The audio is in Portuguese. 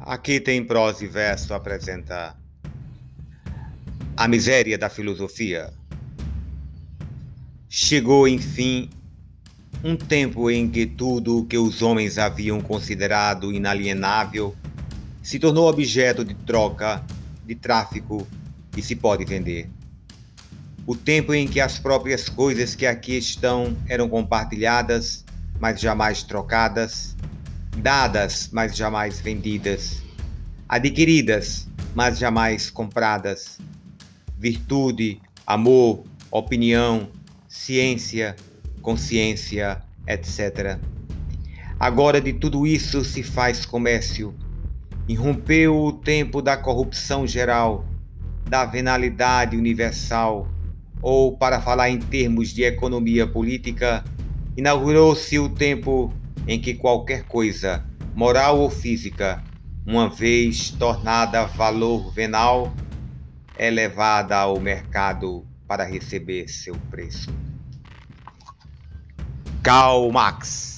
Aqui tem prosa e verso apresenta a miséria da filosofia. Chegou, enfim, um tempo em que tudo o que os homens haviam considerado inalienável se tornou objeto de troca, de tráfico e se pode vender. O tempo em que as próprias coisas que aqui estão eram compartilhadas, mas jamais trocadas, dadas, mas jamais vendidas, adquiridas, mas jamais compradas. Virtude, amor, opinião, ciência, consciência, etc. Agora de tudo isso se faz comércio. Irrompeu o tempo da corrupção geral, da venalidade universal, ou, para falar em termos de economia política, inaugurou-se o tempo em que qualquer coisa, moral ou física, uma vez tornada valor venal, é levada ao mercado para receber seu preço. Karl Marx